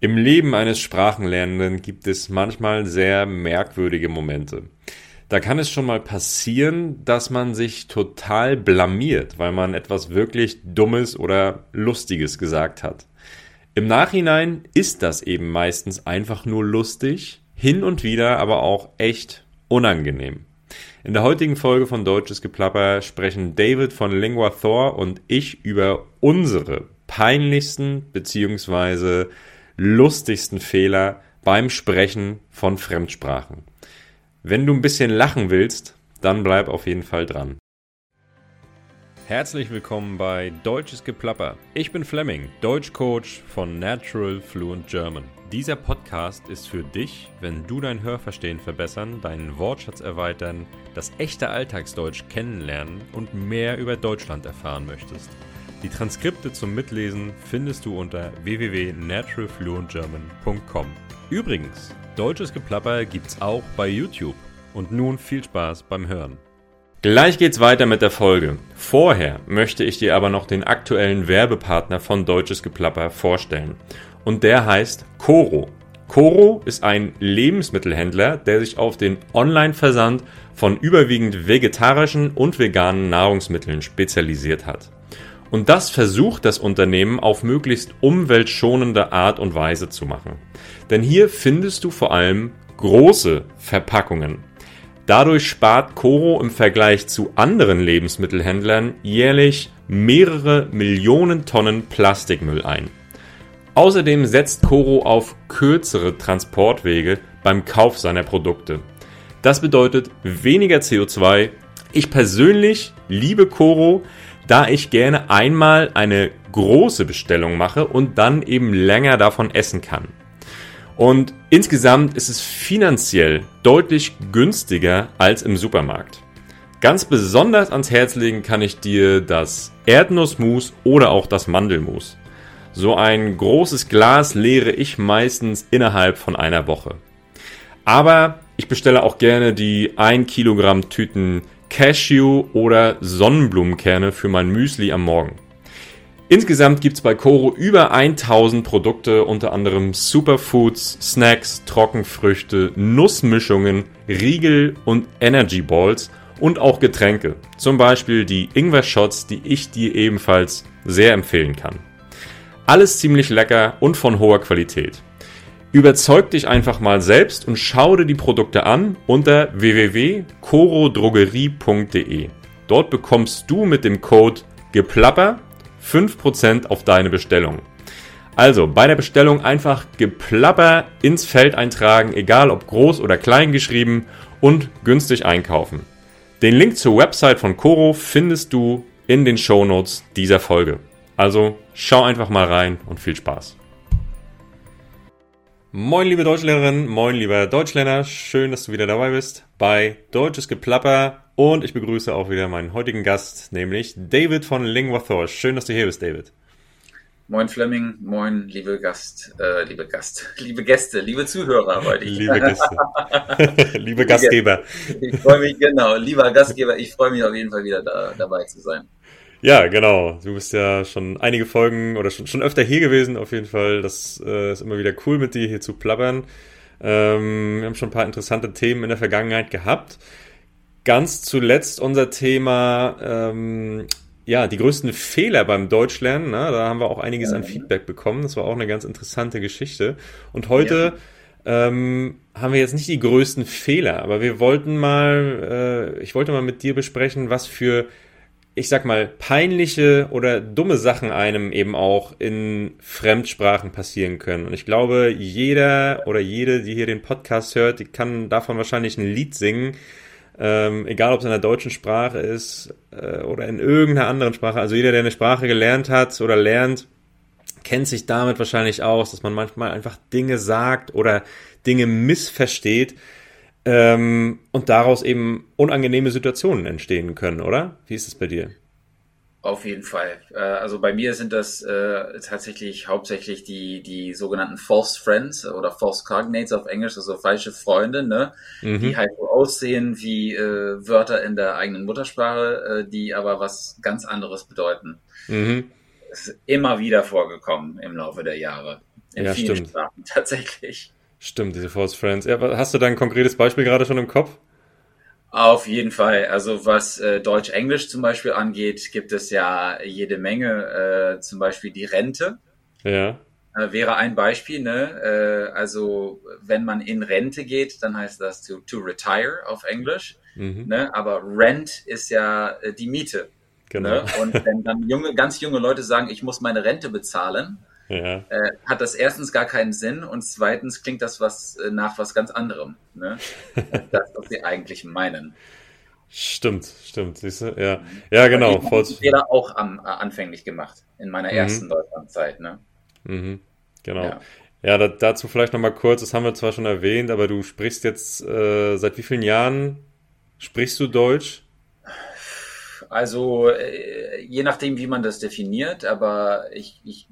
Im Leben eines Sprachenlernenden gibt es manchmal sehr merkwürdige Momente. Da kann es schon mal passieren, dass man sich total blamiert, weil man etwas wirklich Dummes oder Lustiges gesagt hat. Im Nachhinein ist das eben meistens einfach nur lustig, hin und wieder aber auch echt unangenehm. In der heutigen Folge von Deutsches Geplapper sprechen David von Lingua Thor und ich über unsere peinlichsten bzw lustigsten Fehler beim Sprechen von Fremdsprachen. Wenn du ein bisschen lachen willst, dann bleib auf jeden Fall dran. Herzlich willkommen bei Deutsches Geplapper. Ich bin Fleming, Deutschcoach von Natural Fluent German. Dieser Podcast ist für dich, wenn du dein Hörverstehen verbessern, deinen Wortschatz erweitern, das echte Alltagsdeutsch kennenlernen und mehr über Deutschland erfahren möchtest. Die Transkripte zum Mitlesen findest du unter www.naturalfluentgerman.com. Übrigens, deutsches Geplapper gibt's auch bei YouTube. Und nun viel Spaß beim Hören. Gleich geht's weiter mit der Folge. Vorher möchte ich dir aber noch den aktuellen Werbepartner von Deutsches Geplapper vorstellen. Und der heißt Coro. Coro ist ein Lebensmittelhändler, der sich auf den Online-Versand von überwiegend vegetarischen und veganen Nahrungsmitteln spezialisiert hat. Und das versucht das Unternehmen auf möglichst umweltschonende Art und Weise zu machen. Denn hier findest du vor allem große Verpackungen. Dadurch spart Coro im Vergleich zu anderen Lebensmittelhändlern jährlich mehrere Millionen Tonnen Plastikmüll ein. Außerdem setzt Coro auf kürzere Transportwege beim Kauf seiner Produkte. Das bedeutet weniger CO2. Ich persönlich liebe Coro, da ich gerne einmal eine große Bestellung mache und dann eben länger davon essen kann. Und insgesamt ist es finanziell deutlich günstiger als im Supermarkt. Ganz besonders ans Herz legen kann ich dir das Erdnussmus oder auch das Mandelmus. So ein großes Glas leere ich meistens innerhalb von einer Woche. Aber ich bestelle auch gerne die 1 Kilogramm Tüten Cashew oder Sonnenblumenkerne für mein Müsli am Morgen. Insgesamt gibt es bei Koro über 1000 Produkte, unter anderem Superfoods, Snacks, Trockenfrüchte, Nussmischungen, Riegel und Energy Balls und auch Getränke. Zum Beispiel die Ingwer-Shots, die ich dir ebenfalls sehr empfehlen kann. Alles ziemlich lecker und von hoher Qualität. Überzeug dich einfach mal selbst und schau dir die Produkte an unter www.corodrogerie.de. Dort bekommst du mit dem Code GEPLAPPER 5% auf deine Bestellung. Also bei der Bestellung einfach Geplapper ins Feld eintragen, egal ob groß oder klein geschrieben und günstig einkaufen. Den Link zur Website von Coro findest du in den Shownotes dieser Folge. Also schau einfach mal rein und viel Spaß. Moin liebe Deutschlehrerin, moin lieber Deutschlerner, schön, dass du wieder dabei bist bei Deutsches Geplapper und ich begrüße auch wieder meinen heutigen Gast, nämlich David von Linguathor. Schön, dass du hier bist, David. Moin Fleming, moin liebe Gast, äh, liebe Gast, liebe Gäste, liebe Zuhörer heute. liebe Gäste, liebe Gastgeber. Ich freue mich, genau, lieber Gastgeber, ich freue mich auf jeden Fall wieder da, dabei zu sein. Ja, genau. Du bist ja schon einige Folgen oder schon, schon öfter hier gewesen, auf jeden Fall. Das äh, ist immer wieder cool, mit dir hier zu plappern. Ähm, wir haben schon ein paar interessante Themen in der Vergangenheit gehabt. Ganz zuletzt unser Thema, ähm, ja, die größten Fehler beim Deutschlernen. Ne? Da haben wir auch einiges an Feedback bekommen. Das war auch eine ganz interessante Geschichte. Und heute ja. ähm, haben wir jetzt nicht die größten Fehler, aber wir wollten mal, äh, ich wollte mal mit dir besprechen, was für ich sag mal, peinliche oder dumme Sachen einem eben auch in Fremdsprachen passieren können. Und ich glaube, jeder oder jede, die hier den Podcast hört, die kann davon wahrscheinlich ein Lied singen. Ähm, egal ob es in der deutschen Sprache ist äh, oder in irgendeiner anderen Sprache. Also jeder, der eine Sprache gelernt hat oder lernt, kennt sich damit wahrscheinlich aus, dass man manchmal einfach Dinge sagt oder Dinge missversteht ähm, und daraus eben unangenehme Situationen entstehen können, oder? Wie ist es bei dir? Auf jeden Fall. Äh, also bei mir sind das äh, tatsächlich hauptsächlich die, die sogenannten False Friends oder False Cognates auf Englisch, also falsche Freunde, ne? Mhm. die halt so aussehen wie äh, Wörter in der eigenen Muttersprache, äh, die aber was ganz anderes bedeuten. Mhm. Das ist immer wieder vorgekommen im Laufe der Jahre. In ja, vielen stimmt. Sprachen tatsächlich. Stimmt, diese False Friends. Ja, hast du da ein konkretes Beispiel gerade schon im Kopf? Auf jeden Fall. Also was äh, Deutsch-Englisch zum Beispiel angeht, gibt es ja jede Menge. Äh, zum Beispiel die Rente. Ja. Äh, wäre ein Beispiel. Ne? Äh, also wenn man in Rente geht, dann heißt das to, to retire auf Englisch. Mhm. Ne? Aber Rent ist ja äh, die Miete. Genau. Ne? Und wenn dann junge, ganz junge Leute sagen, ich muss meine Rente bezahlen, ja. äh, hat das erstens gar keinen Sinn und zweitens klingt das was äh, nach was ganz anderem. Ne? das, was sie eigentlich meinen. Stimmt, stimmt, siehst du? Ja, ja genau. Ich habe Fehler auch am, äh, anfänglich gemacht, in meiner mhm. ersten Deutschlandzeit. Ne? Mhm. Genau. Ja. Ja, da, dazu vielleicht nochmal kurz, das haben wir zwar schon erwähnt, aber du sprichst jetzt, äh, seit wie vielen Jahren sprichst du Deutsch? Also äh, je nachdem, wie man das definiert, aber ich, ich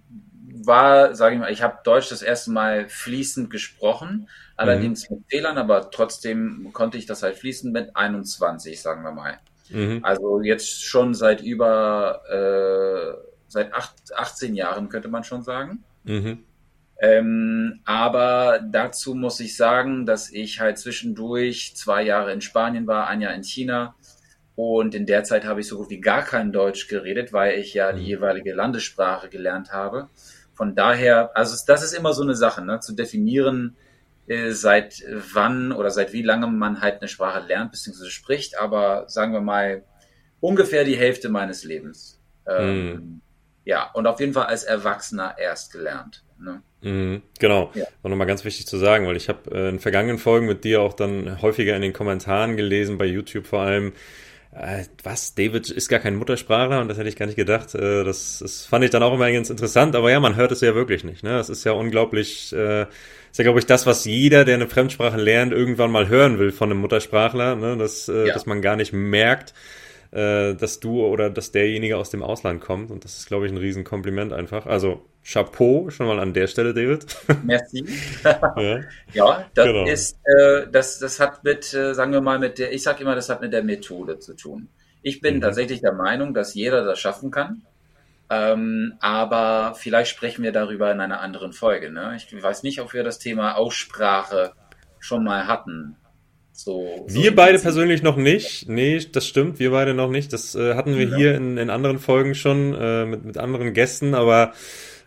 war, sage ich mal, ich habe Deutsch das erste Mal fließend gesprochen, allerdings mhm. mit Fehlern, aber trotzdem konnte ich das halt fließend mit 21, sagen wir mal. Mhm. Also jetzt schon seit über, äh, seit acht, 18 Jahren könnte man schon sagen. Mhm. Ähm, aber dazu muss ich sagen, dass ich halt zwischendurch zwei Jahre in Spanien war, ein Jahr in China. Und in der Zeit habe ich so gut wie gar kein Deutsch geredet, weil ich ja die mhm. jeweilige Landessprache gelernt habe. Von daher, also das ist immer so eine Sache, ne, zu definieren, äh, seit wann oder seit wie lange man halt eine Sprache lernt bzw. spricht. Aber sagen wir mal ungefähr die Hälfte meines Lebens. Ähm, mhm. Ja, und auf jeden Fall als Erwachsener erst gelernt. Ne? Mhm, genau, ja. war nochmal ganz wichtig zu sagen, weil ich habe äh, in vergangenen Folgen mit dir auch dann häufiger in den Kommentaren gelesen, bei YouTube vor allem, äh, was, David ist gar kein Muttersprachler und das hätte ich gar nicht gedacht. Äh, das, das fand ich dann auch immer ganz interessant, aber ja, man hört es ja wirklich nicht. Ne? Das ist ja unglaublich, äh, ist ja, glaube ich, das, was jeder, der eine Fremdsprache lernt, irgendwann mal hören will von einem Muttersprachler, ne? dass, äh, ja. dass man gar nicht merkt, äh, dass du oder dass derjenige aus dem Ausland kommt. Und das ist, glaube ich, ein Riesenkompliment einfach. Also Chapeau schon mal an der Stelle, David. Merci. ja. ja, das genau. ist, äh, das, das hat mit, äh, sagen wir mal, mit der, ich sage immer, das hat mit der Methode zu tun. Ich bin mhm. tatsächlich der Meinung, dass jeder das schaffen kann. Ähm, aber vielleicht sprechen wir darüber in einer anderen Folge. Ne? Ich weiß nicht, ob wir das Thema Aussprache schon mal hatten. So, so wir beide persönlich noch nicht. Nee, das stimmt, wir beide noch nicht. Das äh, hatten wir ja. hier in, in anderen Folgen schon äh, mit, mit anderen Gästen, aber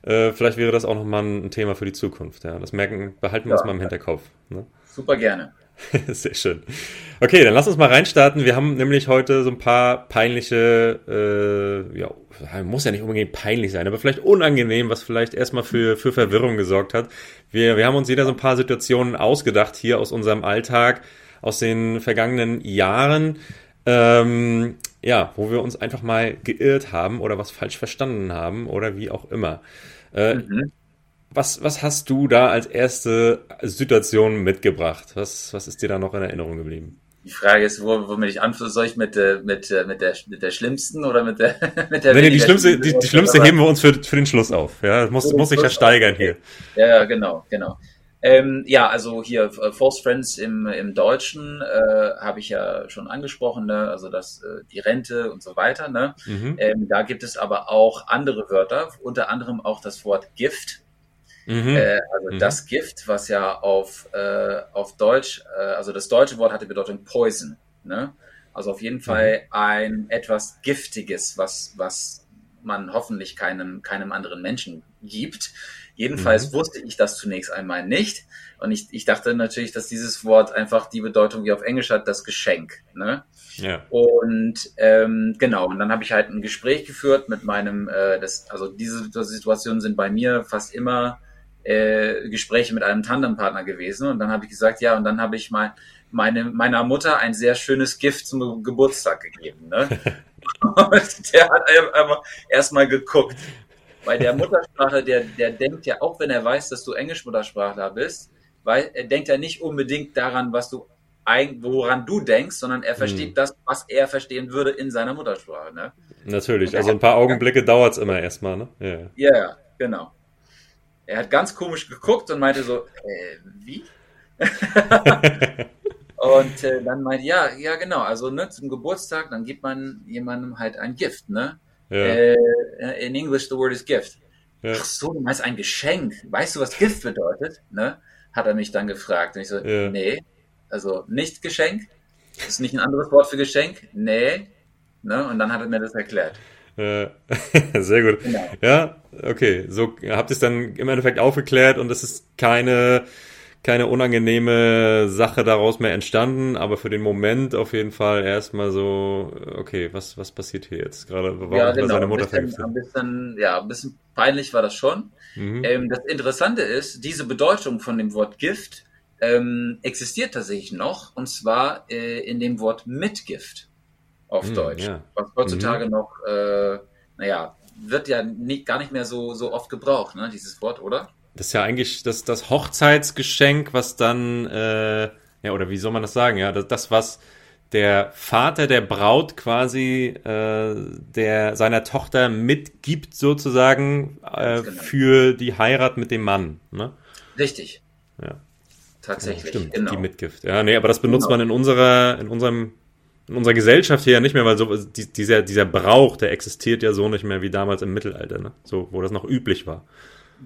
äh, vielleicht wäre das auch nochmal ein Thema für die Zukunft. Ja, das merken, behalten wir ja. uns mal im Hinterkopf. Ne? Super gerne. Sehr schön. Okay, dann lass uns mal reinstarten. Wir haben nämlich heute so ein paar peinliche, äh, ja, muss ja nicht unbedingt peinlich sein, aber vielleicht unangenehm, was vielleicht erstmal für, für Verwirrung gesorgt hat. Wir, wir haben uns jeder so ein paar Situationen ausgedacht hier aus unserem Alltag, aus den vergangenen Jahren, ähm, ja, wo wir uns einfach mal geirrt haben oder was falsch verstanden haben oder wie auch immer. Äh, mhm. was, was hast du da als erste Situation mitgebracht? Was, was ist dir da noch in Erinnerung geblieben? Die Frage ist, wo, womit ich anfangen soll ich mit, äh, mit, äh, mit, der, mit der schlimmsten oder mit der, mit der Nee, die schlimmste, die, die schlimmste heben wir uns für, für den Schluss auf. Ja, muss, muss sich ja steigern hier. Ja, genau, genau. Ähm, ja, also hier äh, False Friends im, im Deutschen äh, habe ich ja schon angesprochen, ne? also das, äh, die Rente und so weiter. Ne? Mhm. Ähm, da gibt es aber auch andere Wörter, unter anderem auch das Wort Gift. Mhm. Äh, also mhm. das Gift, was ja auf, äh, auf Deutsch, äh, also das deutsche Wort hatte Bedeutung Poison. Ne? Also auf jeden mhm. Fall ein etwas Giftiges, was, was man hoffentlich keinem, keinem anderen Menschen gibt. Jedenfalls mhm. wusste ich das zunächst einmal nicht. Und ich, ich dachte natürlich, dass dieses Wort einfach die Bedeutung wie auf Englisch hat, das Geschenk. Ne? Ja. Und ähm, genau, und dann habe ich halt ein Gespräch geführt mit meinem, äh, das, also diese Situationen sind bei mir fast immer äh, Gespräche mit einem Tandempartner gewesen. Und dann habe ich gesagt, ja, und dann habe ich mal meine, meiner Mutter ein sehr schönes Gift zum Geburtstag gegeben. Ne? und der hat einfach erstmal geguckt. Bei der Muttersprache, der, der denkt ja, auch wenn er weiß, dass du Englisch-Muttersprachler bist, weil er denkt ja nicht unbedingt daran, was du woran du denkst, sondern er versteht hm. das, was er verstehen würde in seiner Muttersprache. Ne? Natürlich, also ein paar Augenblicke dauert es immer erstmal, ne? Ja, yeah. yeah, genau. Er hat ganz komisch geguckt und meinte so, äh, wie? und äh, dann meinte, ja, ja genau, also ne, zum Geburtstag, dann gibt man jemandem halt ein Gift, ne? Ja. Äh, in English the word is gift. ja. ach so, du meinst ein Geschenk. Weißt du, was Gift bedeutet? Ne? Hat er mich dann gefragt. Und ich so, ja. nee, also nicht Geschenk. Das ist nicht ein anderes Wort für Geschenk. Nee. Ne? Und dann hat er mir das erklärt. Sehr gut. Genau. Ja, okay. So habt ihr es dann im Endeffekt aufgeklärt und es ist keine keine unangenehme Sache daraus mehr entstanden, aber für den Moment auf jeden Fall erstmal so, okay, was, was passiert hier jetzt? Gerade warum ja, genau. seine Mutter ein bisschen, ein bisschen, ja, ein bisschen peinlich war das schon. Mhm. Ähm, das Interessante ist, diese Bedeutung von dem Wort Gift ähm, existiert tatsächlich noch, und zwar äh, in dem Wort Mitgift auf mhm, Deutsch. Ja. Was heutzutage mhm. noch, äh, naja, wird ja nie, gar nicht mehr so, so oft gebraucht, ne, dieses Wort, oder? Das ist ja eigentlich das, das Hochzeitsgeschenk, was dann, äh, ja, oder wie soll man das sagen? Ja, das, das was der Vater der Braut quasi äh, der seiner Tochter mitgibt sozusagen äh, genau. für die Heirat mit dem Mann. Ne? Richtig. Ja. Tatsächlich. Ja, stimmt, genau. die Mitgift. Ja, nee, aber das benutzt genau. man in unserer, in unserem, in unserer Gesellschaft hier ja nicht mehr, weil so die, dieser, dieser Brauch, der existiert ja so nicht mehr wie damals im Mittelalter, ne? So, wo das noch üblich war.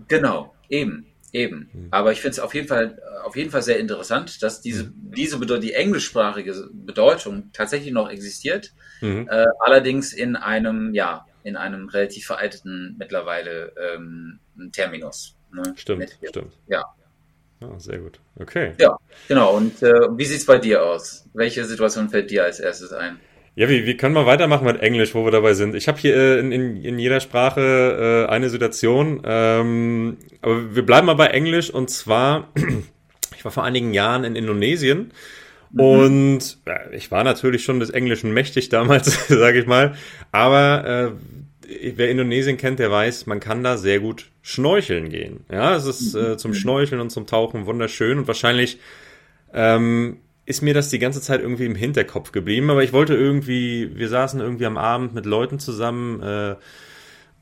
Genau, eben, eben. Mhm. Aber ich finde es auf jeden Fall, auf jeden Fall sehr interessant, dass diese, mhm. diese die englischsprachige Bedeutung tatsächlich noch existiert, mhm. äh, allerdings in einem, ja, in einem relativ veralteten mittlerweile ähm, Terminus. Ne? Stimmt, Mit, stimmt. Ja. Ah, sehr gut. Okay. Ja, genau. Und äh, wie sieht es bei dir aus? Welche Situation fällt dir als erstes ein? Ja, wie, wie können wir weitermachen mit Englisch, wo wir dabei sind? Ich habe hier äh, in, in, in jeder Sprache äh, eine Situation, ähm, aber wir bleiben mal bei Englisch und zwar, ich war vor einigen Jahren in Indonesien mhm. und äh, ich war natürlich schon des Englischen mächtig damals, sage ich mal, aber äh, wer Indonesien kennt, der weiß, man kann da sehr gut schnorcheln gehen. Ja, es ist äh, zum mhm. Schnorcheln und zum Tauchen wunderschön und wahrscheinlich ähm, ist mir das die ganze Zeit irgendwie im Hinterkopf geblieben, aber ich wollte irgendwie, wir saßen irgendwie am Abend mit Leuten zusammen äh,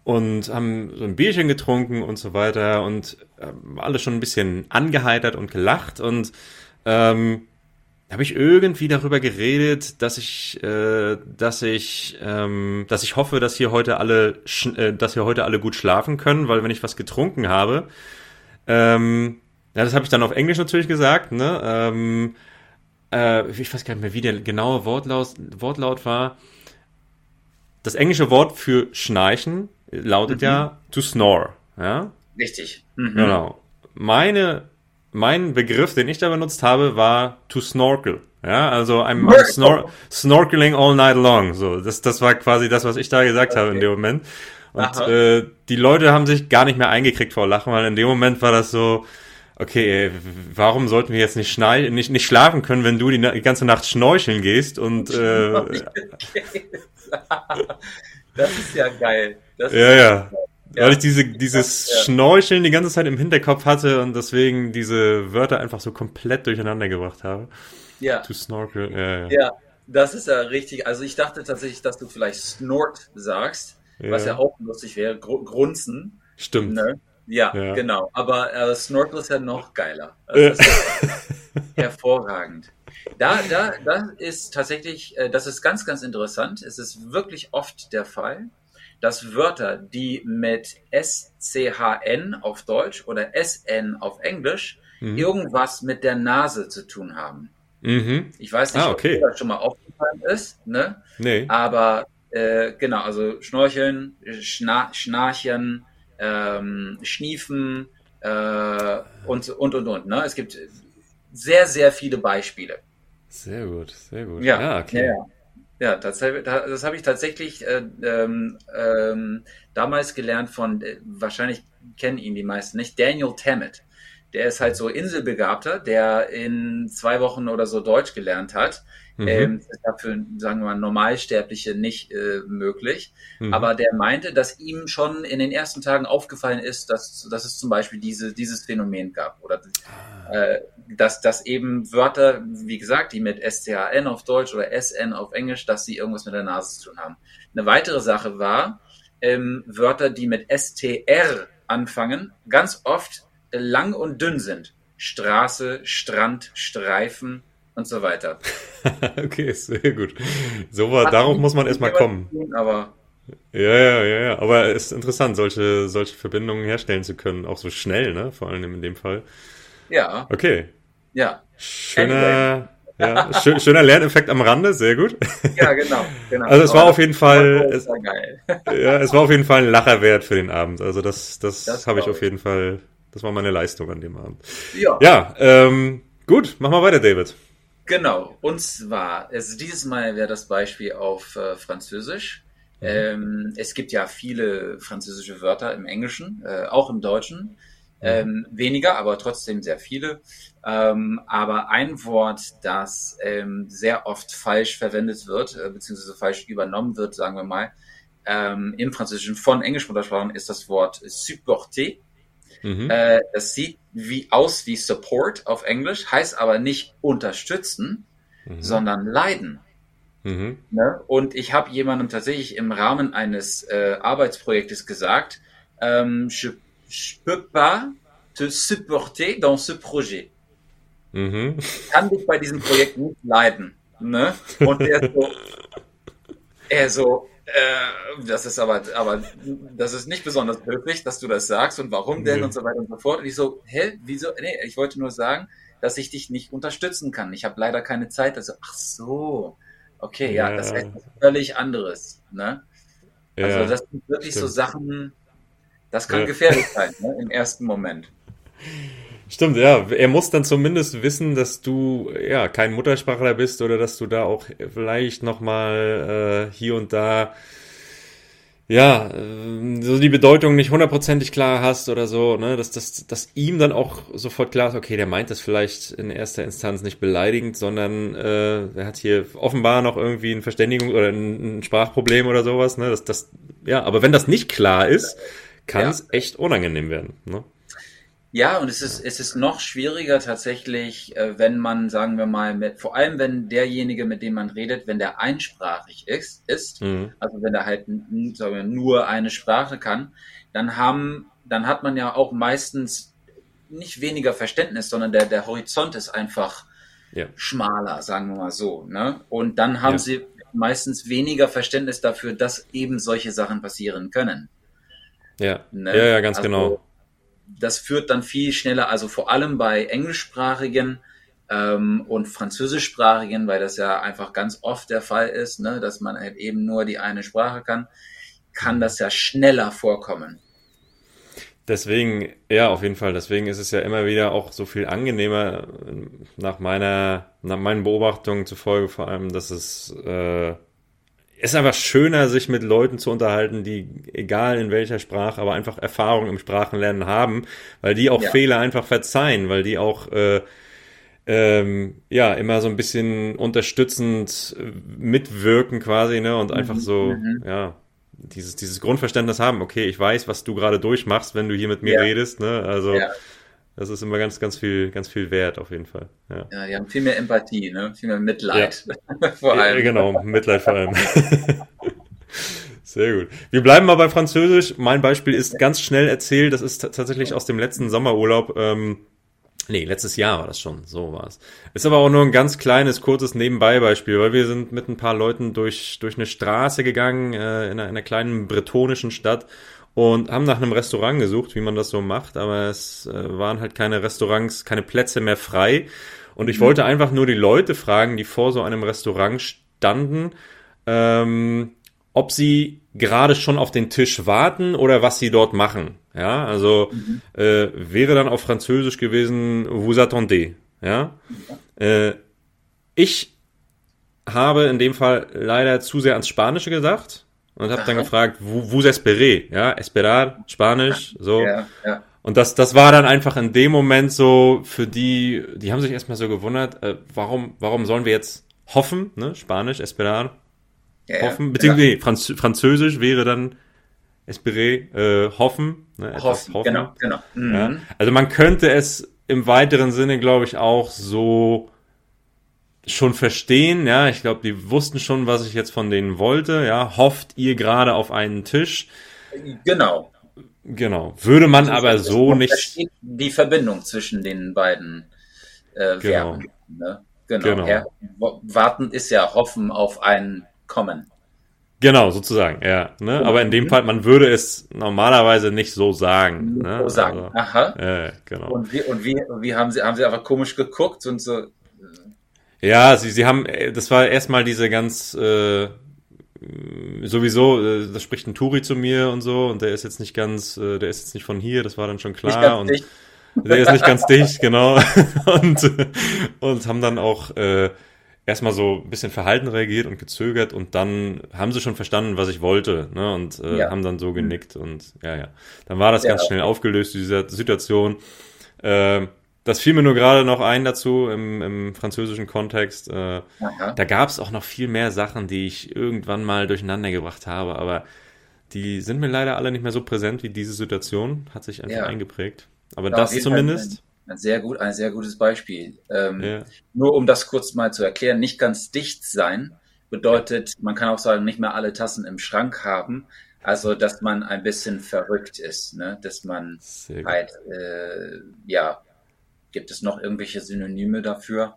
und haben so ein Bierchen getrunken und so weiter und äh, alle schon ein bisschen angeheitert und gelacht und ähm, habe ich irgendwie darüber geredet, dass ich, äh, dass ich, ähm, dass ich hoffe, dass hier heute alle, äh, dass hier heute alle gut schlafen können, weil wenn ich was getrunken habe, ähm, ja, das habe ich dann auf Englisch natürlich gesagt, ne? Ähm, äh, ich weiß gar nicht mehr, wie der genaue Wortlaut, Wortlaut war. Das englische Wort für Schnarchen lautet mhm. ja to snore. Ja? Richtig. Mhm. Genau. Meine, mein Begriff, den ich da benutzt habe, war to snorkel. Ja, also I'm, I'm snor snorkeling all night long. So, das, das war quasi das, was ich da gesagt okay. habe in dem Moment. Und äh, die Leute haben sich gar nicht mehr eingekriegt vor Lachen, weil in dem Moment war das so, okay, ey, warum sollten wir jetzt nicht, nicht, nicht schlafen können, wenn du die, die ganze Nacht schnorcheln gehst und äh, das ist ja geil. Ist ja, ja. Ja. Weil ich diese, dieses ja. Schnorcheln die ganze Zeit im Hinterkopf hatte und deswegen diese Wörter einfach so komplett durcheinander gebracht habe. Ja. To snorkel, ja, ja. Ja, das ist ja richtig. Also ich dachte tatsächlich, dass du vielleicht Snort sagst, ja. was ja auch lustig wäre. Gr Grunzen. Stimmt. Ne? Ja, ja, genau. Aber äh, Snorkel ist ja noch geiler. Also hervorragend. Da, da, da ist tatsächlich, äh, das ist ganz, ganz interessant. Es ist wirklich oft der Fall, dass Wörter, die mit SCHN auf Deutsch oder SN auf Englisch mhm. irgendwas mit der Nase zu tun haben. Mhm. Ich weiß nicht, ah, okay. ob das schon mal aufgefallen ist, ne? Nee. Aber äh, genau, also Schnorcheln, Schna Schnarchen, ähm, Schniefen äh, und, und, und, und. Ne? Es gibt sehr, sehr viele Beispiele. Sehr gut, sehr gut. Ja, ja okay. Ja, ja. das, das habe ich tatsächlich äh, ähm, ähm, damals gelernt von, äh, wahrscheinlich kennen ihn die meisten nicht, Daniel Tammet. Der ist halt so Inselbegabter, der in zwei Wochen oder so Deutsch gelernt hat Mhm. Ähm, das ist dafür, sagen wir mal, Normalsterbliche nicht äh, möglich. Mhm. Aber der meinte, dass ihm schon in den ersten Tagen aufgefallen ist, dass, dass es zum Beispiel diese, dieses Phänomen gab. Oder ah. äh, dass, dass eben Wörter, wie gesagt, die mit SCHN auf Deutsch oder SN auf Englisch, dass sie irgendwas mit der Nase zu tun haben. Eine weitere Sache war, ähm, Wörter, die mit STR anfangen, ganz oft lang und dünn sind. Straße, Strand, Streifen, und so weiter. okay, sehr gut. So war, darauf muss man erstmal kommen. Tun, aber Ja, ja, ja, ja. Aber es ist interessant, solche, solche Verbindungen herstellen zu können. Auch so schnell, ne? Vor allem in dem Fall. Ja. Okay. Ja. Schöner, ja, schöner Lerneffekt am Rande, sehr gut. Ja, genau. genau. Also es war auf jeden Fall, es, ja, es war auf jeden Fall ein Lacher wert für den Abend. Also das, das, das habe ich auf jeden Fall, das war meine Leistung an dem Abend. Ja. Ja, ähm, gut, mach mal weiter, David. Genau, und zwar, also dieses Mal wäre das Beispiel auf äh, Französisch. Mhm. Ähm, es gibt ja viele französische Wörter im Englischen, äh, auch im Deutschen. Mhm. Ähm, weniger, aber trotzdem sehr viele. Ähm, aber ein Wort, das ähm, sehr oft falsch verwendet wird, äh, beziehungsweise falsch übernommen wird, sagen wir mal, ähm, im Französischen von Englischmuttersprachlern ist das Wort supporter. Mhm. Äh, das sieht wie aus wie Support auf Englisch, heißt aber nicht unterstützen, mhm. sondern leiden. Mhm. Ne? Und ich habe jemandem tatsächlich im Rahmen eines äh, Arbeitsprojektes gesagt, ähm, je, je peux pas te supporter dans ce projet. Mhm. Ich kann dich bei diesem Projekt nicht leiden. Ne? Und er so, er so, äh, das ist aber, aber das ist nicht besonders höflich, dass du das sagst und warum denn nee. und so weiter und so fort. Und ich so, hä, wieso? Nee, ich wollte nur sagen, dass ich dich nicht unterstützen kann. Ich habe leider keine Zeit. Also, ach so, okay, ja, ja das heißt was völlig anderes. Ne? Also ja, das sind wirklich stimmt. so Sachen, das kann ja. gefährlich sein ne, im ersten Moment. Stimmt, ja. Er muss dann zumindest wissen, dass du ja kein Muttersprachler bist oder dass du da auch vielleicht nochmal äh, hier und da ja, äh, so die Bedeutung nicht hundertprozentig klar hast oder so, ne, dass, dass, dass ihm dann auch sofort klar ist, okay, der meint das vielleicht in erster Instanz nicht beleidigend, sondern äh, er hat hier offenbar noch irgendwie ein Verständigung oder ein, ein Sprachproblem oder sowas, ne, das, das, ja, aber wenn das nicht klar ist, kann es ja. echt unangenehm werden, ne? Ja, und es ist, es ist noch schwieriger tatsächlich, äh, wenn man, sagen wir mal, mit, vor allem wenn derjenige, mit dem man redet, wenn der einsprachig ist, ist mhm. also wenn er halt sagen wir, nur eine Sprache kann, dann haben, dann hat man ja auch meistens nicht weniger Verständnis, sondern der, der Horizont ist einfach ja. schmaler, sagen wir mal so. Ne? Und dann haben ja. sie meistens weniger Verständnis dafür, dass eben solche Sachen passieren können. Ja, ne? ja, ja, ganz also, genau das führt dann viel schneller, also vor allem bei englischsprachigen ähm, und französischsprachigen, weil das ja einfach ganz oft der Fall ist, ne, dass man halt eben nur die eine Sprache kann, kann das ja schneller vorkommen. Deswegen, ja, auf jeden Fall. Deswegen ist es ja immer wieder auch so viel angenehmer, nach meiner, nach meinen Beobachtungen zufolge vor allem, dass es äh, ist einfach schöner, sich mit Leuten zu unterhalten, die, egal in welcher Sprache, aber einfach Erfahrung im Sprachenlernen haben, weil die auch ja. Fehler einfach verzeihen, weil die auch äh, ähm, ja immer so ein bisschen unterstützend äh, mitwirken quasi, ne? Und einfach mhm. so, mhm. ja, dieses, dieses Grundverständnis haben, okay, ich weiß, was du gerade durchmachst, wenn du hier mit mir ja. redest, ne? Also ja. Das ist immer ganz, ganz viel, ganz viel wert auf jeden Fall. Ja, ja die haben viel mehr Empathie, ne? viel mehr Mitleid. Ja. vor allem. Ja, genau, Mitleid vor allem. Sehr gut. Wir bleiben mal bei Französisch. Mein Beispiel ist ganz schnell erzählt. Das ist tatsächlich aus dem letzten Sommerurlaub. Ähm, nee, letztes Jahr war das schon. So war es. Ist aber auch nur ein ganz kleines, kurzes Nebenbei-Beispiel, weil wir sind mit ein paar Leuten durch, durch eine Straße gegangen, äh, in, einer, in einer kleinen bretonischen Stadt und haben nach einem Restaurant gesucht, wie man das so macht, aber es äh, waren halt keine Restaurants, keine Plätze mehr frei. Und ich mhm. wollte einfach nur die Leute fragen, die vor so einem Restaurant standen, ähm, ob sie gerade schon auf den Tisch warten oder was sie dort machen. Ja, also mhm. äh, wäre dann auf Französisch gewesen, vous attendez. Ja, äh, ich habe in dem Fall leider zu sehr ans Spanische gesagt und habe dann gefragt, wo, esperé? Ja, esperar, Spanisch, so. Ja, ja. Und das, das war dann einfach in dem Moment so für die, die haben sich erstmal so gewundert, äh, warum, warum sollen wir jetzt hoffen, ne? Spanisch, esperar, ja, hoffen, beziehungsweise nee, Franz, Französisch wäre dann esperé, äh, hoffen, ne? Hoffen, hoffen. Genau, genau. Mhm. Also man könnte es im weiteren Sinne, glaube ich, auch so schon verstehen, ja, ich glaube, die wussten schon, was ich jetzt von denen wollte, ja, hofft ihr gerade auf einen Tisch. Genau. Genau. Würde man also, aber so nicht. Die Verbindung zwischen den beiden äh, genau. Verben. Ne? Genau. genau. Ja, warten ist ja hoffen auf ein Kommen. Genau, sozusagen, ja. Ne? Genau. Aber in dem Fall, man würde es normalerweise nicht so sagen. Ne? So sagen. Also, Aha. Äh, genau. Und wie, und wie, wie haben sie, haben sie einfach komisch geguckt und so. Ja, sie, sie haben, äh, das war erstmal diese ganz, äh, sowieso, äh, das spricht ein Turi zu mir und so und der ist jetzt nicht ganz, äh, der ist jetzt nicht von hier, das war dann schon klar und dicht. der ist nicht ganz dicht, genau. und, und haben dann auch, äh, erstmal so ein bisschen verhalten reagiert und gezögert und dann haben sie schon verstanden, was ich wollte, ne? Und äh, ja. haben dann so genickt und ja, ja. Dann war das ja. ganz schnell aufgelöst, diese Situation. Äh, das fiel mir nur gerade noch ein dazu im, im französischen Kontext. Äh, da gab es auch noch viel mehr Sachen, die ich irgendwann mal durcheinander gebracht habe, aber die sind mir leider alle nicht mehr so präsent wie diese Situation. Hat sich einfach ja. eingeprägt. Aber das zumindest. Ein sehr gut, ein sehr gutes Beispiel. Ähm. Nur um das kurz mal zu erklären, nicht ganz dicht sein bedeutet, man kann auch sagen, nicht mehr alle Tassen im Schrank haben. Also, dass man ein bisschen verrückt ist, ne? dass man halt, äh, ja, gibt es noch irgendwelche Synonyme dafür?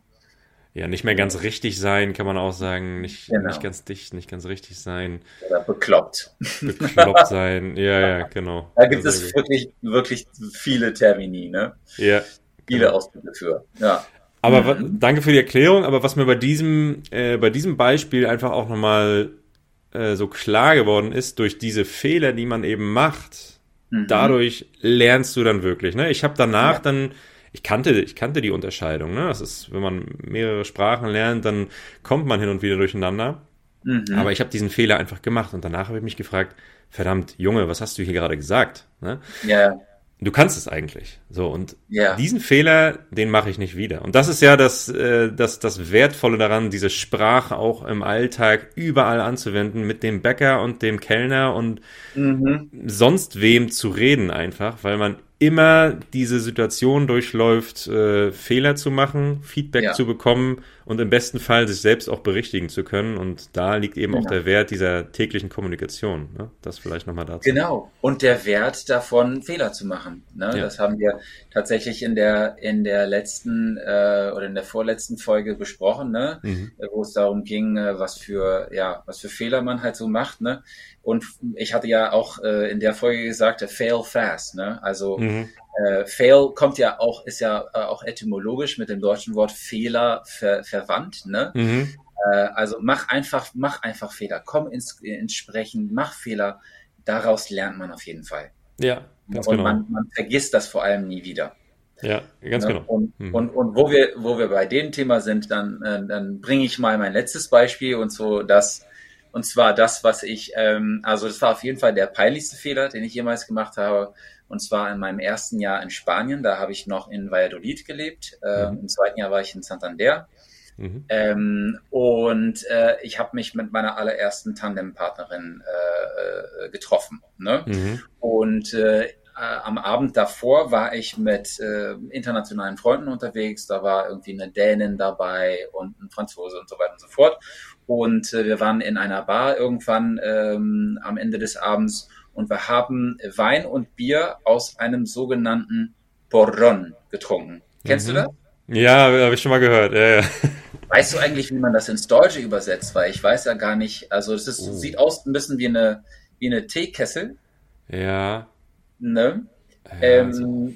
Ja, nicht mehr ganz richtig sein, kann man auch sagen. Nicht, genau. nicht ganz dicht, nicht ganz richtig sein. Oder bekloppt. Bekloppt sein, ja, ja, genau. Da gibt es wirklich, wirklich viele Termini, ne? Ja. Viele genau. Ausdrücke für, ja. Aber mhm. danke für die Erklärung. Aber was mir bei diesem, äh, bei diesem Beispiel einfach auch nochmal äh, so klar geworden ist, durch diese Fehler, die man eben macht, mhm. dadurch lernst du dann wirklich. Ne? Ich habe danach ja. dann ich kannte, ich kannte die Unterscheidung. Ne? Das ist, wenn man mehrere Sprachen lernt, dann kommt man hin und wieder durcheinander. Mhm. Aber ich habe diesen Fehler einfach gemacht und danach habe ich mich gefragt, verdammt, Junge, was hast du hier gerade gesagt? Ne? Ja. Du kannst es eigentlich. So, und ja. diesen Fehler, den mache ich nicht wieder. Und das ist ja das, äh, das, das Wertvolle daran, diese Sprache auch im Alltag überall anzuwenden, mit dem Bäcker und dem Kellner und mhm. sonst wem zu reden einfach, weil man immer diese Situation durchläuft, äh, Fehler zu machen, Feedback ja. zu bekommen und im besten Fall sich selbst auch berichtigen zu können. Und da liegt eben genau. auch der Wert dieser täglichen Kommunikation. Ne? Das vielleicht nochmal dazu. Genau. Und der Wert davon, Fehler zu machen. Ne? Ja. Das haben wir tatsächlich in der in der letzten äh, oder in der vorletzten Folge besprochen, ne? Mhm. wo es darum ging, äh, was für ja was für Fehler man halt so macht. Ne? Und ich hatte ja auch äh, in der Folge gesagt, fail fast. Ne? Also mhm. Äh, fail kommt ja auch, ist ja äh, auch etymologisch mit dem deutschen Wort Fehler ver verwandt. Ne? Mhm. Äh, also mach einfach, mach einfach Fehler, komm ins, ins Sprechen, mach Fehler. Daraus lernt man auf jeden Fall. Ja, ganz und genau. man, man vergisst das vor allem nie wieder. Ja, ganz ne? genau. Und, mhm. und, und wo wir, wo wir bei dem Thema sind, dann, äh, dann bringe ich mal mein letztes Beispiel und so das und zwar das, was ich, ähm, also das war auf jeden Fall der peinlichste Fehler, den ich jemals gemacht habe. Und zwar in meinem ersten Jahr in Spanien. Da habe ich noch in Valladolid gelebt. Äh, mhm. Im zweiten Jahr war ich in Santander. Mhm. Ähm, und äh, ich habe mich mit meiner allerersten Tandempartnerin äh, äh getroffen. Ne? Mhm. Und äh, am Abend davor war ich mit äh, internationalen Freunden unterwegs. Da war irgendwie eine Dänin dabei und ein Franzose und so weiter und so fort. Und äh, wir waren in einer Bar irgendwann ähm, am Ende des Abends und wir haben Wein und Bier aus einem sogenannten Porron getrunken. Kennst mhm. du das? Ja, habe ich schon mal gehört. Ja, ja. Weißt du eigentlich, wie man das ins Deutsche übersetzt? Weil ich weiß ja gar nicht. Also es oh. sieht aus ein bisschen wie eine, wie eine Teekessel. Ja. Ne? Ja, ähm, also.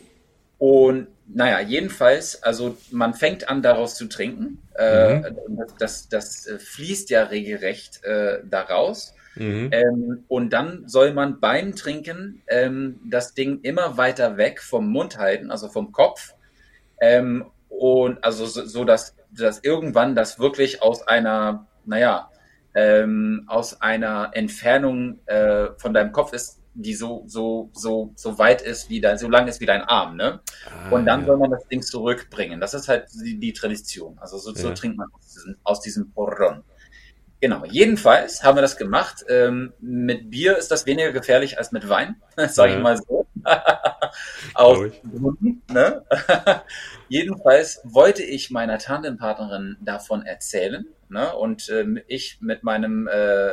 Und naja, jedenfalls, also man fängt an, daraus zu trinken. Äh, mhm. das, das, das fließt ja regelrecht äh, daraus. Mhm. Ähm, und dann soll man beim Trinken ähm, das Ding immer weiter weg vom Mund halten, also vom Kopf. Ähm, und also so, so, dass, dass irgendwann das wirklich aus einer, naja, ähm, aus einer Entfernung äh, von deinem Kopf ist, die so, so, so, so weit ist wie dein, so lang ist wie dein Arm, ne? Ah, und dann ja. soll man das Ding zurückbringen. Das ist halt die, die Tradition. Also so, so trinkt man aus diesem, aus diesem Porron. Genau, jedenfalls haben wir das gemacht. Ähm, mit Bier ist das weniger gefährlich als mit Wein, sage ich mal so. Aus Gründen, ne? jedenfalls wollte ich meiner Tandempartnerin davon erzählen. Ne? Und ähm, ich mit meinem äh, äh,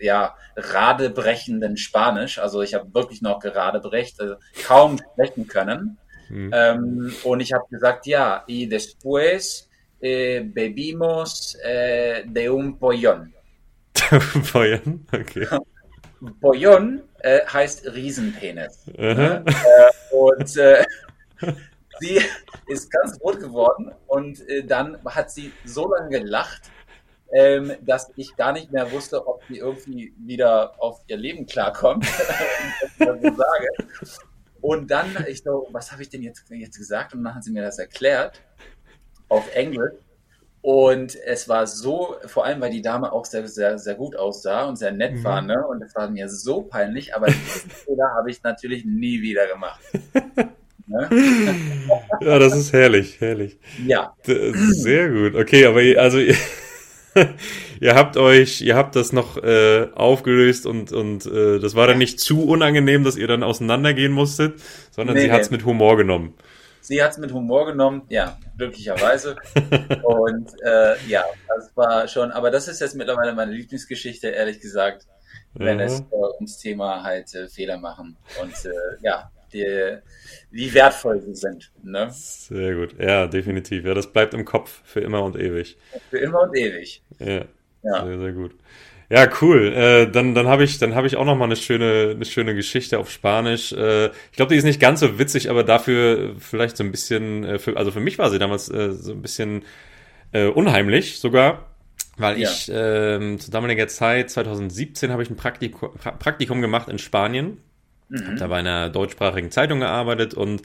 ja, radebrechenden Spanisch. Also ich habe wirklich noch gerade brecht, also kaum sprechen können. Mhm. Ähm, und ich habe gesagt, ja, y después eh, bebimos eh, de un pollón. Boyon, okay. Boyon äh, heißt Riesenpenis. Ne? Äh, und äh, sie ist ganz rot geworden und äh, dann hat sie so lange gelacht, ähm, dass ich gar nicht mehr wusste, ob sie irgendwie wieder auf ihr Leben klarkommt. und dann, ich so, was habe ich denn jetzt, jetzt gesagt? Und dann hat sie mir das erklärt auf Englisch. Und es war so, vor allem weil die Dame auch sehr, sehr, sehr gut aussah und sehr nett mhm. war, ne? Und es war mir so peinlich, aber diesen Fehler habe ich natürlich nie wieder gemacht. ne? Ja, das ist herrlich, herrlich. Ja. Sehr gut. Okay, aber also ihr habt euch, ihr habt das noch äh, aufgelöst und, und äh, das war dann nicht zu unangenehm, dass ihr dann auseinandergehen musstet, sondern nee, sie hat es mit Humor genommen. Sie hat es mit Humor genommen, ja, glücklicherweise. und äh, ja, das war schon, aber das ist jetzt mittlerweile meine Lieblingsgeschichte, ehrlich gesagt, wenn ja. es äh, ums Thema halt äh, Fehler machen. Und äh, ja, die, wie wertvoll sie sind. Ne? Sehr gut, ja, definitiv. Ja, das bleibt im Kopf für immer und ewig. Für immer und ewig. Ja, ja. sehr, sehr gut. Ja, cool. Äh, dann dann habe ich dann habe ich auch noch mal eine schöne eine schöne Geschichte auf Spanisch. Äh, ich glaube, die ist nicht ganz so witzig, aber dafür vielleicht so ein bisschen. Äh, für, also für mich war sie damals äh, so ein bisschen äh, unheimlich sogar, weil ja. ich äh, zu damaliger Zeit 2017 habe ich ein Praktikum, Praktikum gemacht in Spanien Mhm. Habe da bei einer deutschsprachigen Zeitung gearbeitet und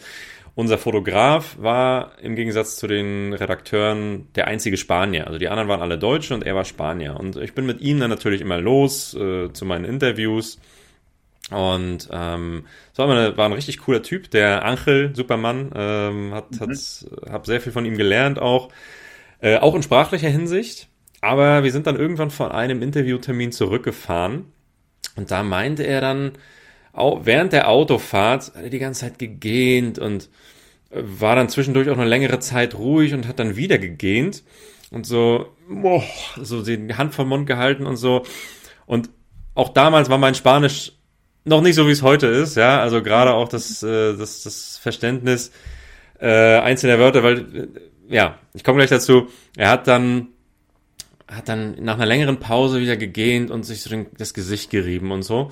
unser Fotograf war im Gegensatz zu den Redakteuren der einzige Spanier. Also die anderen waren alle Deutsche und er war Spanier. Und ich bin mit ihm dann natürlich immer los äh, zu meinen Interviews. Und ähm, so war, eine, war ein richtig cooler Typ, der Angel Supermann, ähm, hat, mhm. hat, hab sehr viel von ihm gelernt auch, äh, auch in sprachlicher Hinsicht. Aber wir sind dann irgendwann von einem Interviewtermin zurückgefahren und da meinte er dann, während der Autofahrt hat er die ganze Zeit gegähnt und äh, war dann zwischendurch auch eine längere Zeit ruhig und hat dann wieder gegähnt und so, boah, so die Hand vom Mund gehalten und so. Und auch damals war mein Spanisch noch nicht so, wie es heute ist, ja, also gerade auch das, äh, das, das Verständnis äh, einzelner Wörter, weil, äh, ja, ich komme gleich dazu, er hat dann hat dann nach einer längeren Pause wieder gegähnt und sich so den, das Gesicht gerieben und so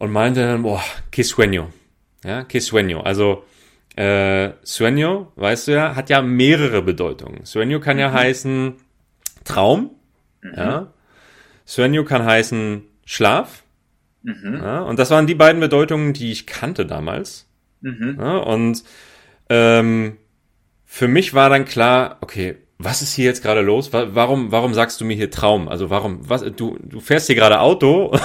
und meinte dann, boah, que sueño. Ja, que sueño. Also, äh, sueño, weißt du ja, hat ja mehrere Bedeutungen. Sueño kann ja mhm. heißen Traum. Mhm. Ja. Sueño kann heißen Schlaf. Mhm. Ja, und das waren die beiden Bedeutungen, die ich kannte damals. Mhm. Ja, und ähm, für mich war dann klar, okay, was ist hier jetzt gerade los? Warum, warum sagst du mir hier Traum? Also warum, was, du, du fährst hier gerade Auto,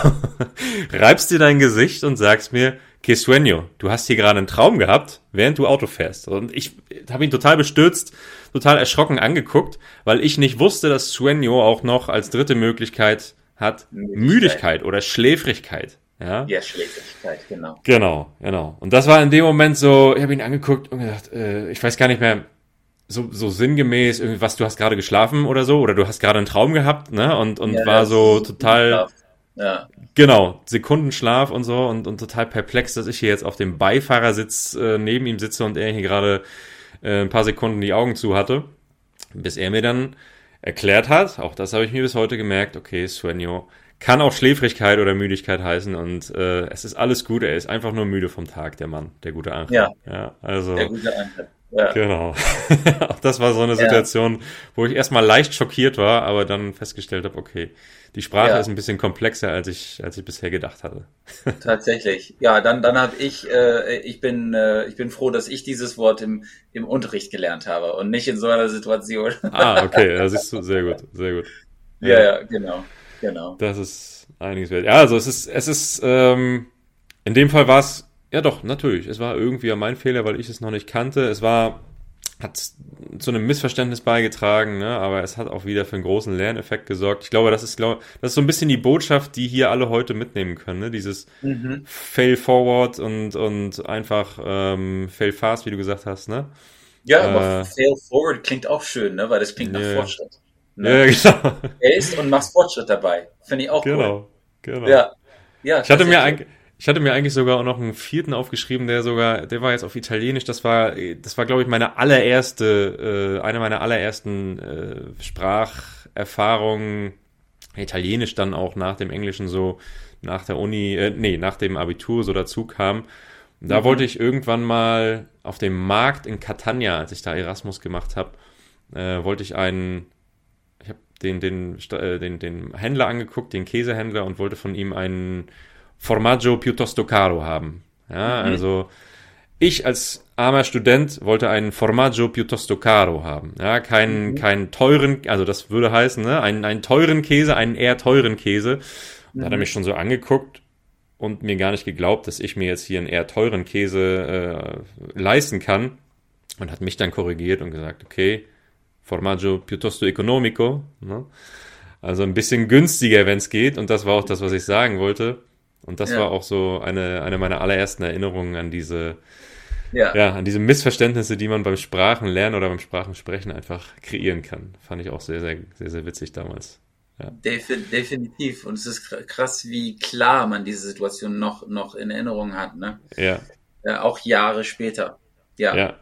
reibst dir dein Gesicht und sagst mir, que sueño, du hast hier gerade einen Traum gehabt, während du Auto fährst. Und ich habe ihn total bestürzt, total erschrocken angeguckt, weil ich nicht wusste, dass sueño auch noch als dritte Möglichkeit hat Müdigkeit, Müdigkeit oder Schläfrigkeit. Ja? ja, Schläfrigkeit, genau. Genau, genau. Und das war in dem Moment so, ich habe ihn angeguckt und gedacht, äh, ich weiß gar nicht mehr, so, so sinngemäß, was du hast gerade geschlafen oder so, oder du hast gerade einen Traum gehabt, ne? Und, und ja, war so total. Ja. Genau, Sekundenschlaf und so und, und total perplex, dass ich hier jetzt auf dem Beifahrersitz äh, neben ihm sitze und er hier gerade äh, ein paar Sekunden die Augen zu hatte. Bis er mir dann erklärt hat, auch das habe ich mir bis heute gemerkt, okay, Sueño kann auch Schläfrigkeit oder Müdigkeit heißen und äh, es ist alles gut, er ist einfach nur müde vom Tag, der Mann, der gute Angel. Ja, ja also. Der gute Angel. Ja. Genau. Auch das war so eine Situation, ja. wo ich erstmal leicht schockiert war, aber dann festgestellt habe, okay, die Sprache ja. ist ein bisschen komplexer, als ich, als ich bisher gedacht hatte. Tatsächlich. Ja, dann, dann habe ich, äh, ich bin, äh, ich bin froh, dass ich dieses Wort im, im Unterricht gelernt habe und nicht in so einer Situation. ah, okay, das ist sehr gut, sehr gut. Ja, ja, genau, genau. Das ist einiges wert. Ja, also es ist, es ist, ähm, in dem Fall war es ja, doch, natürlich. Es war irgendwie mein Fehler, weil ich es noch nicht kannte. Es war, hat zu einem Missverständnis beigetragen, ne? aber es hat auch wieder für einen großen Lerneffekt gesorgt. Ich glaube, das ist, glaube, das ist so ein bisschen die Botschaft, die hier alle heute mitnehmen können. Ne? Dieses mhm. Fail forward und, und einfach ähm, Fail fast, wie du gesagt hast. Ne? Ja, äh, aber Fail forward klingt auch schön, ne? weil das klingt nach Fortschritt. Ne? Ja, genau. Er ist und machst Fortschritt dabei. Finde ich auch genau, cool. Genau, Ja, ja. Ich hatte mir eigentlich ich hatte mir eigentlich sogar auch noch einen vierten aufgeschrieben, der sogar, der war jetzt auf Italienisch. Das war, das war, glaube ich, meine allererste, äh, eine meiner allerersten äh, Spracherfahrungen Italienisch dann auch nach dem Englischen so nach der Uni, äh, nee, nach dem Abitur so dazu kam. Da mhm. wollte ich irgendwann mal auf dem Markt in Catania, als ich da Erasmus gemacht habe, äh, wollte ich einen, ich habe den, den, äh, den, den Händler angeguckt, den Käsehändler und wollte von ihm einen Formaggio piuttosto caro haben. Ja, mhm. also ich als armer Student wollte einen Formaggio piuttosto caro haben. Ja, keinen, mhm. keinen teuren, also das würde heißen, ne, einen, einen teuren Käse, einen eher teuren Käse. Und da hat er mhm. mich schon so angeguckt und mir gar nicht geglaubt, dass ich mir jetzt hier einen eher teuren Käse äh, leisten kann. Und hat mich dann korrigiert und gesagt, okay, Formaggio piuttosto economico. Ne? Also ein bisschen günstiger, wenn es geht. Und das war auch das, was ich sagen wollte. Und das ja. war auch so eine, eine meiner allerersten Erinnerungen an diese, ja. ja, an diese Missverständnisse, die man beim Sprachenlernen oder beim Sprachensprechen einfach kreieren kann. Fand ich auch sehr, sehr, sehr, sehr witzig damals. Ja. definitiv. Und es ist krass, wie klar man diese Situation noch, noch in Erinnerung hat, ne? Ja. ja auch Jahre später. Ja. Ja.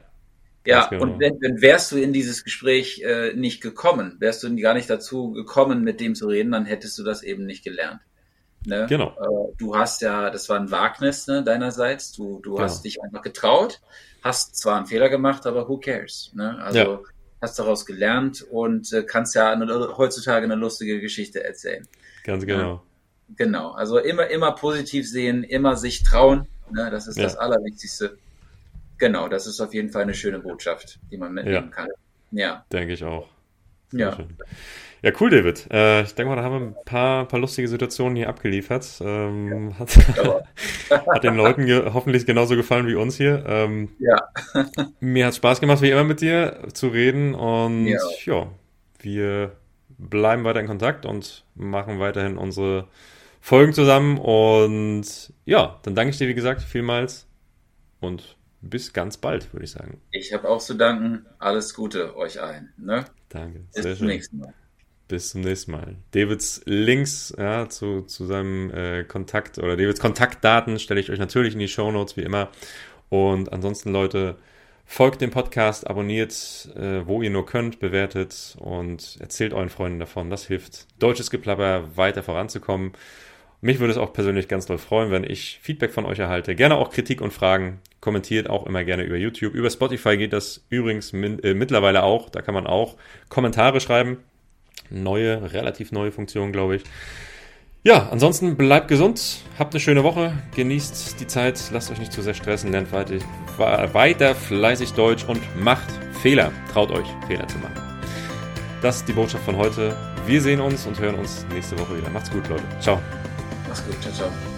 Ja, genau. und wenn, wenn wärst du in dieses Gespräch äh, nicht gekommen, wärst du gar nicht dazu gekommen, mit dem zu reden, dann hättest du das eben nicht gelernt. Ne? Genau. Äh, du hast ja, das war ein Wagnis ne, deinerseits. Du, du genau. hast dich einfach getraut, hast zwar einen Fehler gemacht, aber who cares? Ne? Also ja. hast daraus gelernt und äh, kannst ja eine, heutzutage eine lustige Geschichte erzählen. Ganz genau. Ja. Genau. Also immer, immer positiv sehen, immer sich trauen. Ne? Das ist ja. das Allerwichtigste. Genau, das ist auf jeden Fall eine schöne Botschaft, die man mitnehmen kann. Ja. Denke ich auch. Sehr ja. Schön. Ja, cool, David. Äh, ich denke mal, da haben wir ein paar, paar lustige Situationen hier abgeliefert. Ähm, hat, hat, den Leuten ge hoffentlich genauso gefallen wie uns hier. Ähm, ja. mir hat Spaß gemacht, wie immer mit dir zu reden. Und ja. ja, wir bleiben weiter in Kontakt und machen weiterhin unsere Folgen zusammen. Und ja, dann danke ich dir, wie gesagt, vielmals. Und bis ganz bald, würde ich sagen. Ich habe auch zu danken. Alles Gute euch allen. Ne? Danke. Bis zum nächsten Mal. Bis zum nächsten Mal. Davids Links ja, zu, zu seinem äh, Kontakt oder Davids Kontaktdaten stelle ich euch natürlich in die Show Notes wie immer. Und ansonsten, Leute, folgt dem Podcast, abonniert, äh, wo ihr nur könnt, bewertet und erzählt euren Freunden davon. Das hilft, deutsches Geplapper weiter voranzukommen. Mich würde es auch persönlich ganz doll freuen, wenn ich Feedback von euch erhalte. Gerne auch Kritik und Fragen. Kommentiert auch immer gerne über YouTube. Über Spotify geht das übrigens min, äh, mittlerweile auch. Da kann man auch Kommentare schreiben. Neue, relativ neue Funktion, glaube ich. Ja, ansonsten bleibt gesund, habt eine schöne Woche, genießt die Zeit, lasst euch nicht zu sehr stressen, lernt weiter, weiter fleißig Deutsch und macht Fehler. Traut euch, Fehler zu machen. Das ist die Botschaft von heute. Wir sehen uns und hören uns nächste Woche wieder. Macht's gut, Leute. Ciao. Mach's gut. Ciao, ciao.